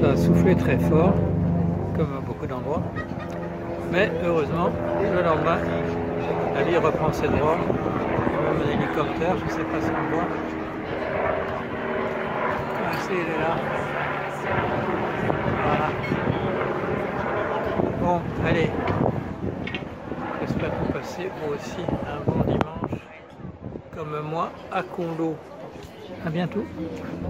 Ça a soufflé très fort, comme à beaucoup d'endroits. Mais heureusement, le lendemain, la vie reprend ses droits. Il même un hélicoptère, je ne sais pas si on voit. Ah, si, il est là. Voilà. Bon, allez. J'espère que vous passez aussi un bon dimanche, comme moi, à Condo. À bientôt.